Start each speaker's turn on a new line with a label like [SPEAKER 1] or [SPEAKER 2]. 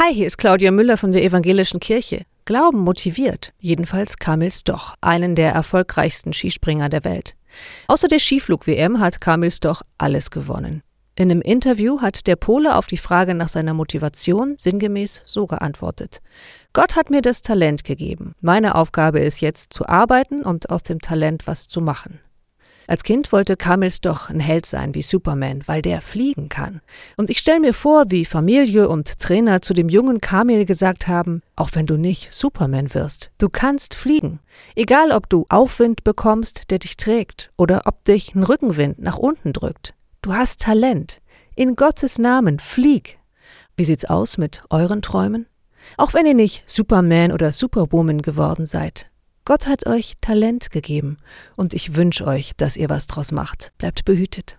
[SPEAKER 1] Hi, hier ist Claudia Müller von der Evangelischen Kirche. Glauben motiviert, jedenfalls Kamil Stoch, einen der erfolgreichsten Skispringer der Welt. Außer der Skiflug-WM hat Kamil Stoch alles gewonnen. In einem Interview hat der Pole auf die Frage nach seiner Motivation sinngemäß so geantwortet. Gott hat mir das Talent gegeben. Meine Aufgabe ist jetzt zu arbeiten und aus dem Talent was zu machen. Als Kind wollte Kamils doch ein Held sein wie Superman, weil der fliegen kann. Und ich stelle mir vor, wie Familie und Trainer zu dem jungen Kamil gesagt haben, auch wenn du nicht Superman wirst, du kannst fliegen. Egal ob du Aufwind bekommst, der dich trägt, oder ob dich ein Rückenwind nach unten drückt. Du hast Talent. In Gottes Namen, flieg. Wie sieht's aus mit euren Träumen? Auch wenn ihr nicht Superman oder Superwoman geworden seid, Gott hat euch Talent gegeben und ich wünsche euch, dass ihr was draus macht. Bleibt behütet.